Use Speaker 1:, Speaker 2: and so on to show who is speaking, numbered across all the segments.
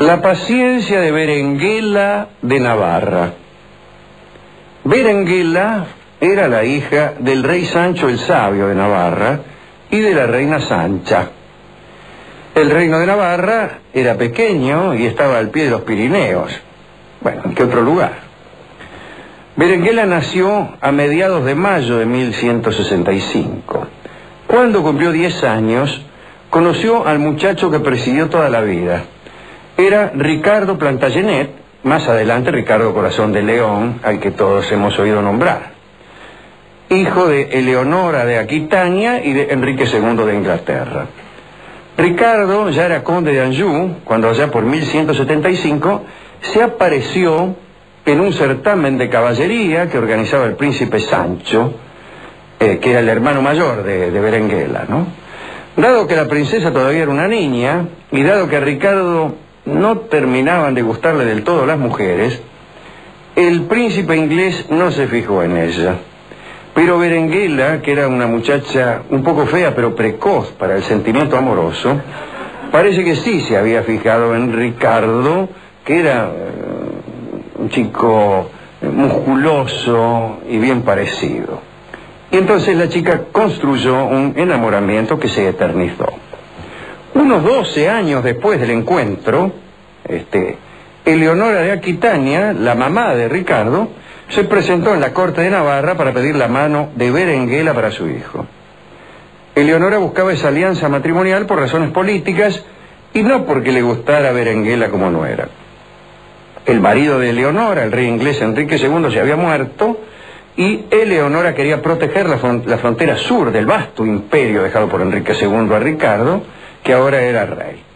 Speaker 1: La paciencia de Berenguela de Navarra. Berenguela era la hija del rey Sancho el Sabio de Navarra y de la reina Sancha. El reino de Navarra era pequeño y estaba al pie de los Pirineos. Bueno, ¿en qué otro lugar? Berenguela nació a mediados de mayo de 1165. Cuando cumplió 10 años, conoció al muchacho que presidió toda la vida. Era Ricardo Plantagenet, más adelante Ricardo Corazón de León, al que todos hemos oído nombrar. Hijo de Eleonora de Aquitania y de Enrique II de Inglaterra. Ricardo ya era conde de Anjou cuando allá por 1175 se apareció en un certamen de caballería que organizaba el príncipe Sancho, eh, que era el hermano mayor de, de Berenguela, ¿no? Dado que la princesa todavía era una niña y dado que Ricardo no terminaban de gustarle del todo las mujeres, el príncipe inglés no se fijó en ella. Pero Berenguela, que era una muchacha un poco fea pero precoz para el sentimiento amoroso, parece que sí se había fijado en Ricardo, que era eh, un chico musculoso y bien parecido. Y entonces la chica construyó un enamoramiento que se eternizó. Unos 12 años después del encuentro, este, Eleonora de Aquitania, la mamá de Ricardo, se presentó en la corte de Navarra para pedir la mano de Berenguela para su hijo. Eleonora buscaba esa alianza matrimonial por razones políticas y no porque le gustara Berenguela como no era. El marido de Eleonora, el rey inglés Enrique II, se había muerto y Eleonora quería proteger la, la frontera sur del vasto imperio dejado por Enrique II a Ricardo, que ahora era rey.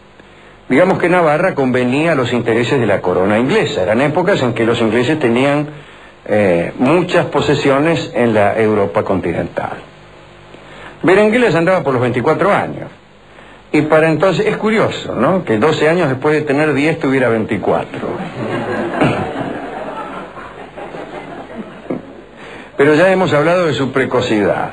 Speaker 1: Digamos que Navarra convenía a los intereses de la corona inglesa. Eran épocas en que los ingleses tenían eh, muchas posesiones en la Europa continental. Berengueles andaba por los 24 años. Y para entonces, es curioso, ¿no? Que 12 años después de tener 10 tuviera 24. Pero ya hemos hablado de su precocidad.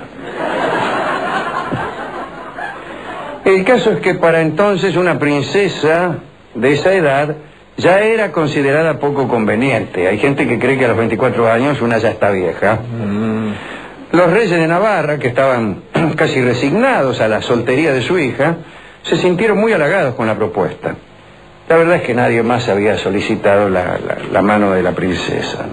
Speaker 1: El caso es que para entonces una princesa de esa edad ya era considerada poco conveniente. Hay gente que cree que a los 24 años una ya está vieja. Mm. Los reyes de Navarra, que estaban casi resignados a la soltería de su hija, se sintieron muy halagados con la propuesta. La verdad es que nadie más había solicitado la, mano de la princesa.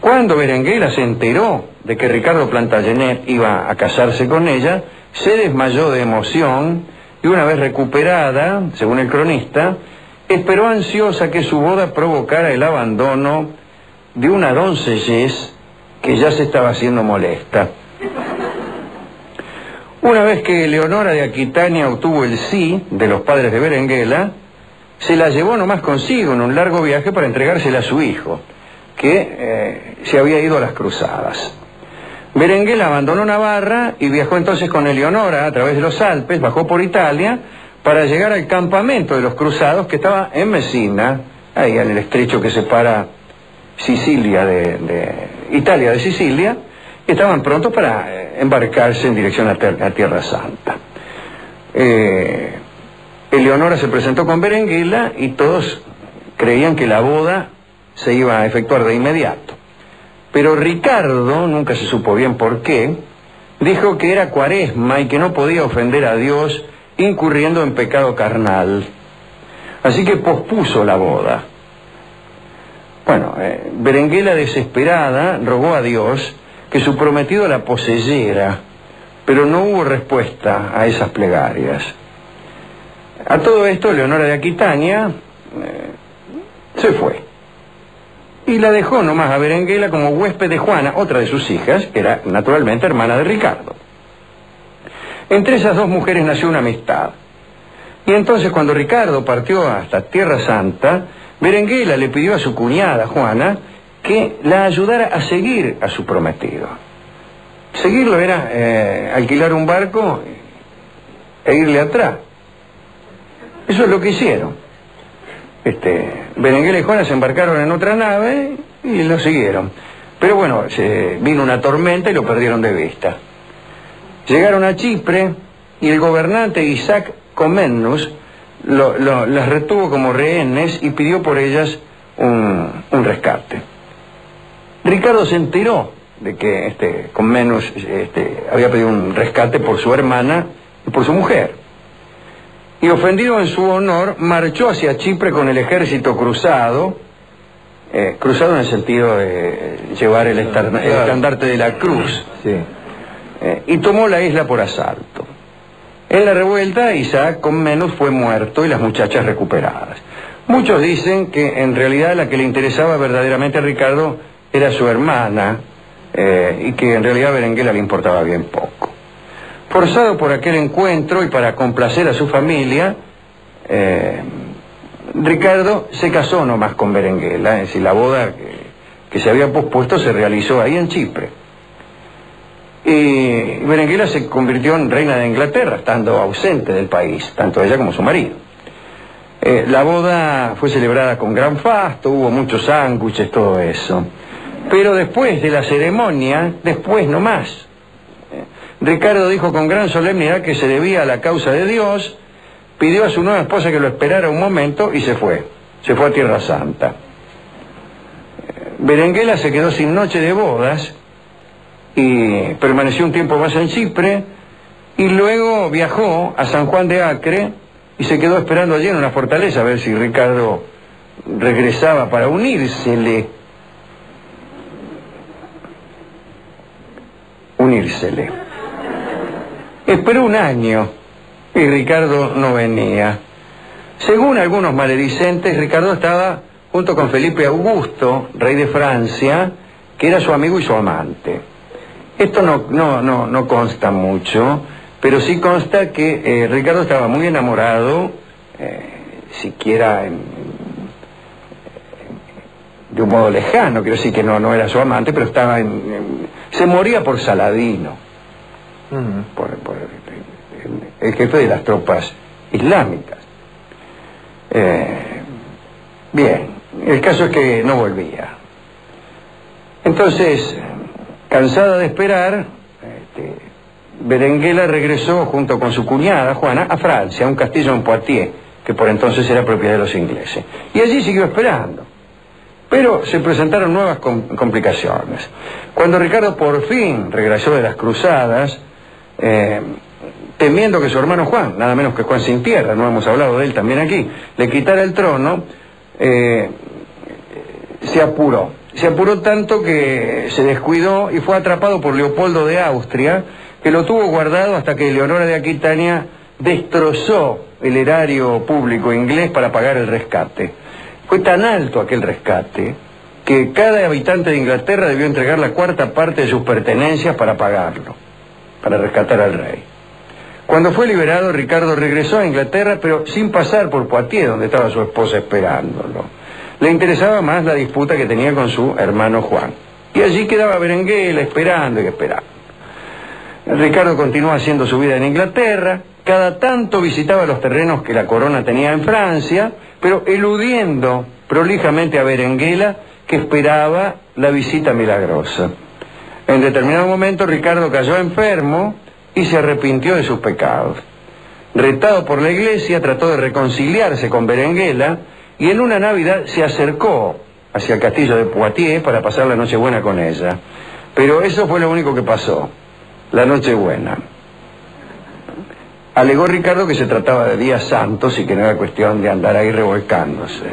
Speaker 1: Cuando Berenguela se enteró de que Ricardo Plantagenet iba a casarse con ella, se desmayó de emoción y una vez recuperada, según el cronista, esperó ansiosa que su boda provocara el abandono de una doncellez que ya se estaba haciendo molesta. Una vez que Leonora de Aquitania obtuvo el sí de los padres de Berenguela, se la llevó nomás consigo en un largo viaje para entregársela a su hijo, que eh, se había ido a las cruzadas. Berenguela abandonó Navarra y viajó entonces con Eleonora a través de los Alpes, bajó por Italia para llegar al campamento de los cruzados que estaba en Messina, ahí en el estrecho que separa Sicilia de, Italia de Sicilia, y estaban prontos para eh, embarcarse en dirección a, Tierra Santa. Eh, Eleonora se presentó con Berenguela y todos creían que la boda se iba a efectuar de inmediato. Pero Ricardo, nunca se supo bien por qué, dijo que era cuaresma y que no podía ofender a Dios incurriendo en pecado carnal. Así que pospuso la boda. Bueno, eh, Berenguela desesperada rogó a Dios que su prometido la poseyera, pero no hubo respuesta a esas plegarias. A todo esto, Leonora de Aquitania eh, se fue y la dejó nomás a Berenguela como huésped de Juana, otra de sus hijas, que era naturalmente hermana de Ricardo. Entre esas dos mujeres nació una amistad. Y entonces cuando Ricardo partió hasta Tierra Santa, Berenguela le pidió a su cuñada, Juana, que la ayudara a seguir a su prometido. Seguirlo era eh, alquilar un barco e irle atrás. Eso es lo que hicieron. Este, Berenguela y Juana se embarcaron en otra nave y lo siguieron. Pero bueno, se, vino una tormenta y lo perdieron de vista. Llegaron a Chipre y el gobernante Isaac Comennus lo- lo- las retuvo como rehenes y pidió por ellas un, rescate. Ricardo se enteró de que este, este, había pedido un rescate por su hermana y por su mujer. Y ofendido en su honor, marchó hacia Chipre con el ejército cruzado, eh, cruzado en el sentido de llevar el, estandarte de la cruz,
Speaker 2: Sí.
Speaker 1: eh, y tomó la isla por asalto. En la revuelta, Isaac con menos fue muerto y las muchachas recuperadas. Muchos dicen que en realidad la que le interesaba verdaderamente a Ricardo era su hermana eh, y que en realidad a Berenguela le importaba bien poco. Forzado por aquel encuentro y para complacer a su familia, eh, Ricardo se casó nomás con Berenguela, es decir, la boda que, se había pospuesto se realizó ahí en Chipre. Y Berenguela se convirtió en reina de Inglaterra, estando ausente del país, tanto ella como su marido. Eh, la boda fue celebrada con gran fasto, hubo muchos sándwiches, todo eso. Pero después de la ceremonia, después no más, eh, Ricardo dijo con gran solemnidad que se debía a la causa de Dios, pidió a su nueva esposa que lo esperara un momento y se fue. Se fue a Tierra Santa. Berenguela se quedó sin noche de bodas y permaneció un tiempo más en Chipre y luego viajó a San Juan de Acre y se quedó esperando allí en una fortaleza a ver si Ricardo regresaba para unírsele. Unírsele. Esperó un año y Ricardo no venía. Según algunos maledicentes, Ricardo estaba junto con Felipe Augusto, rey de Francia, que era su amigo y su amante. Esto no, no, no, no consta mucho, pero sí consta que eh, Ricardo estaba muy enamorado, eh, siquiera en- de un modo lejano, quiero decir que no, no era su amante, pero estaba en, en- se moría por Saladino, por, por el, jefe de las tropas islámicas. Eh, bien, el caso es que no volvía. Entonces, cansada de esperar, este, Berenguela regresó junto con su cuñada, Juana, a Francia, a un castillo en Poitiers, que por entonces era propiedad de los ingleses. Y allí siguió esperando. Pero se presentaron nuevas com- complicaciones. Cuando Ricardo por fin regresó de las cruzadas, eh, temiendo que su hermano Juan, nada menos que Juan sin tierra, no hemos hablado de él también aquí, le quitara el trono, eh, se apuró. Se apuró tanto que se descuidó y fue atrapado por Leopoldo de Austria, que lo tuvo guardado hasta que Leonora de Aquitania destrozó el erario público inglés para pagar el rescate. Fue tan alto aquel rescate que cada habitante de Inglaterra debió entregar la cuarta parte de sus pertenencias para pagarlo, para rescatar al rey. Cuando fue liberado, Ricardo regresó a Inglaterra, pero sin pasar por Poitiers, donde estaba su esposa esperándolo. Le interesaba más la disputa que tenía con su hermano Juan. Y allí quedaba Berenguela esperando y esperando. Ricardo continuó haciendo su vida en Inglaterra, cada tanto visitaba los terrenos que la corona tenía en Francia, pero eludiendo prolijamente a Berenguela, que esperaba la visita milagrosa. En determinado momento Ricardo cayó enfermo y se arrepintió de sus pecados. Retado por la iglesia, trató de reconciliarse con Berenguela y en una Navidad se acercó hacia el castillo de Poitiers para pasar la Nochebuena con ella. Pero eso fue lo único que pasó, la Nochebuena. Alegó Ricardo que se trataba de días santos y que no era cuestión de andar ahí revolcándose.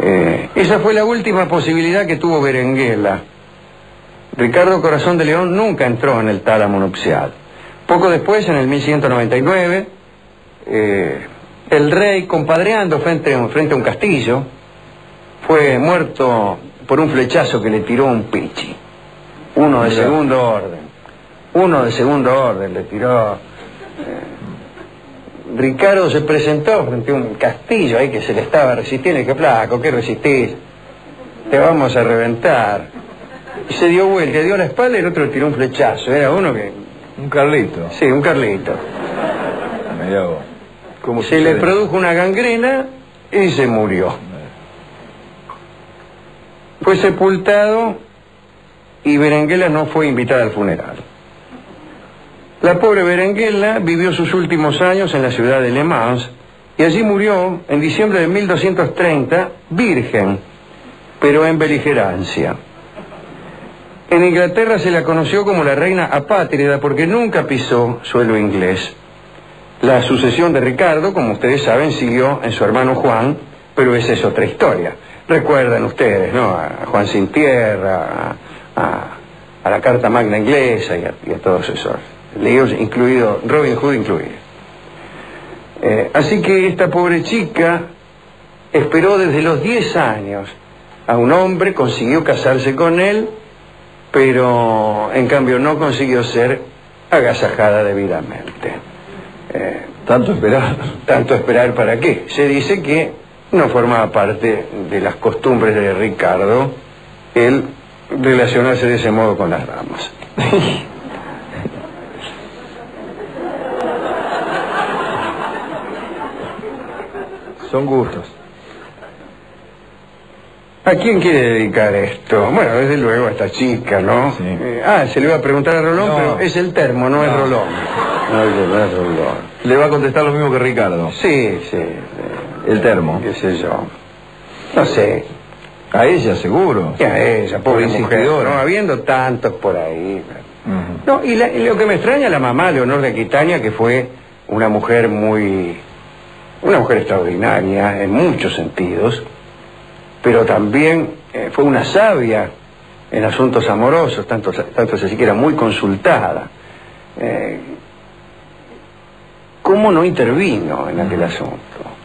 Speaker 1: Eh, esa fue la última posibilidad que tuvo Berenguela. Ricardo Corazón de León nunca entró en el tálamo nupcial. Poco después, en el 1199, eh, el rey, compadreando frente, a- frente a un castillo, fue muerto por un flechazo que le tiró un pichi. Uno de
Speaker 2: Mira.
Speaker 1: segundo orden. Uno de segundo orden le tiró. eh, Ricardo se presentó frente a un castillo ahí que se le estaba resistiendo y que flaco, ¿qué resistís? Te vamos a reventar. Y se dio vuelta, dio la espalda y el otro le tiró un flechazo. Era uno que.
Speaker 2: Un Carlito.
Speaker 1: Sí, un Carlito.
Speaker 2: Mirá vos. ¿Cómo
Speaker 1: Se le produjo una gangrena y se murió. Fue sepultado y Berenguela no fue invitada al funeral. La pobre Berenguela vivió sus últimos años en la ciudad de Le Mans y allí murió en diciembre de 1230, virgen, pero en beligerancia. En Inglaterra se la conoció como la reina apátrida porque nunca pisó suelo inglés. La sucesión de Ricardo, como ustedes saben, siguió en su hermano Juan, pero esa es otra historia. Recuerdan ustedes, ¿no? A Juan sin tierra, a, la Carta Magna inglesa y a, y a todos esos líos, incluido Robin Hood incluido. Eh, así que esta pobre chica esperó desde los 10 años a un hombre, consiguió casarse con él, pero en cambio no consiguió ser agasajada debidamente. Eh,
Speaker 2: Tanto esperar.
Speaker 1: tanto esperar para qué. Se dice que no formaba parte de las costumbres de Ricardo el relacionarse de ese modo con las damas.
Speaker 2: Son gustos.
Speaker 1: ¿A quién quiere dedicar esto? Bueno, desde luego a esta chica, ¿no?
Speaker 2: Sí.
Speaker 1: Eh, ah, se le iba a preguntar a Rolón,
Speaker 2: No.
Speaker 1: pero es el termo, no, es. Rolón. No, es- no es Rolón.
Speaker 2: Le va a contestar lo mismo que Ricardo.
Speaker 1: Sí, sí.
Speaker 2: El termo.
Speaker 1: qué sé yo. No sé.
Speaker 2: A ella, seguro.
Speaker 1: ¿Qué a ella, pobre mujer? No, habiendo tantos por ahí. No, y, la- y lo que me extraña la mamá, Leonor de Aquitania, que fue una mujer muy... una mujer extraordinaria en muchos sentidos, pero también eh, fue una sabia en asuntos amorosos, tanto, tanto así que era muy consultada. Eh, ¿Cómo no intervino en aquel asunto?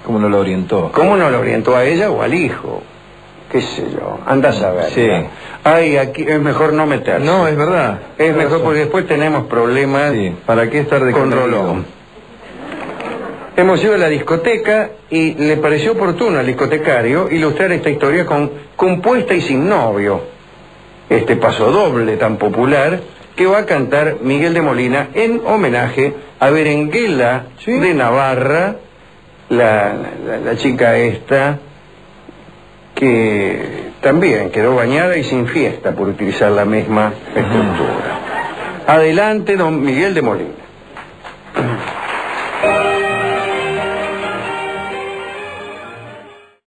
Speaker 2: ¿Cómo no lo orientó?
Speaker 1: ¿Cómo no lo orientó a ella o al hijo? ¿Qué sé yo? Anda a saber.
Speaker 2: Sí.
Speaker 1: Ay, aquí es mejor no meterse.
Speaker 2: No, es verdad.
Speaker 1: Es mejor porque después tenemos problemas
Speaker 2: Sí, ¿para qué estar de
Speaker 1: con Rolón. Hemos ido a la discoteca y le pareció oportuno al discotecario ilustrar esta historia con Compuesta y sin novio. Este paso doble tan popular que va a cantar Miguel de Molina en homenaje a Berenguela
Speaker 2: Sí.
Speaker 1: de Navarra, la, la- la chica esta que también quedó bañada y sin fiesta por utilizar la misma estructura. Adelante, don Miguel de Molina.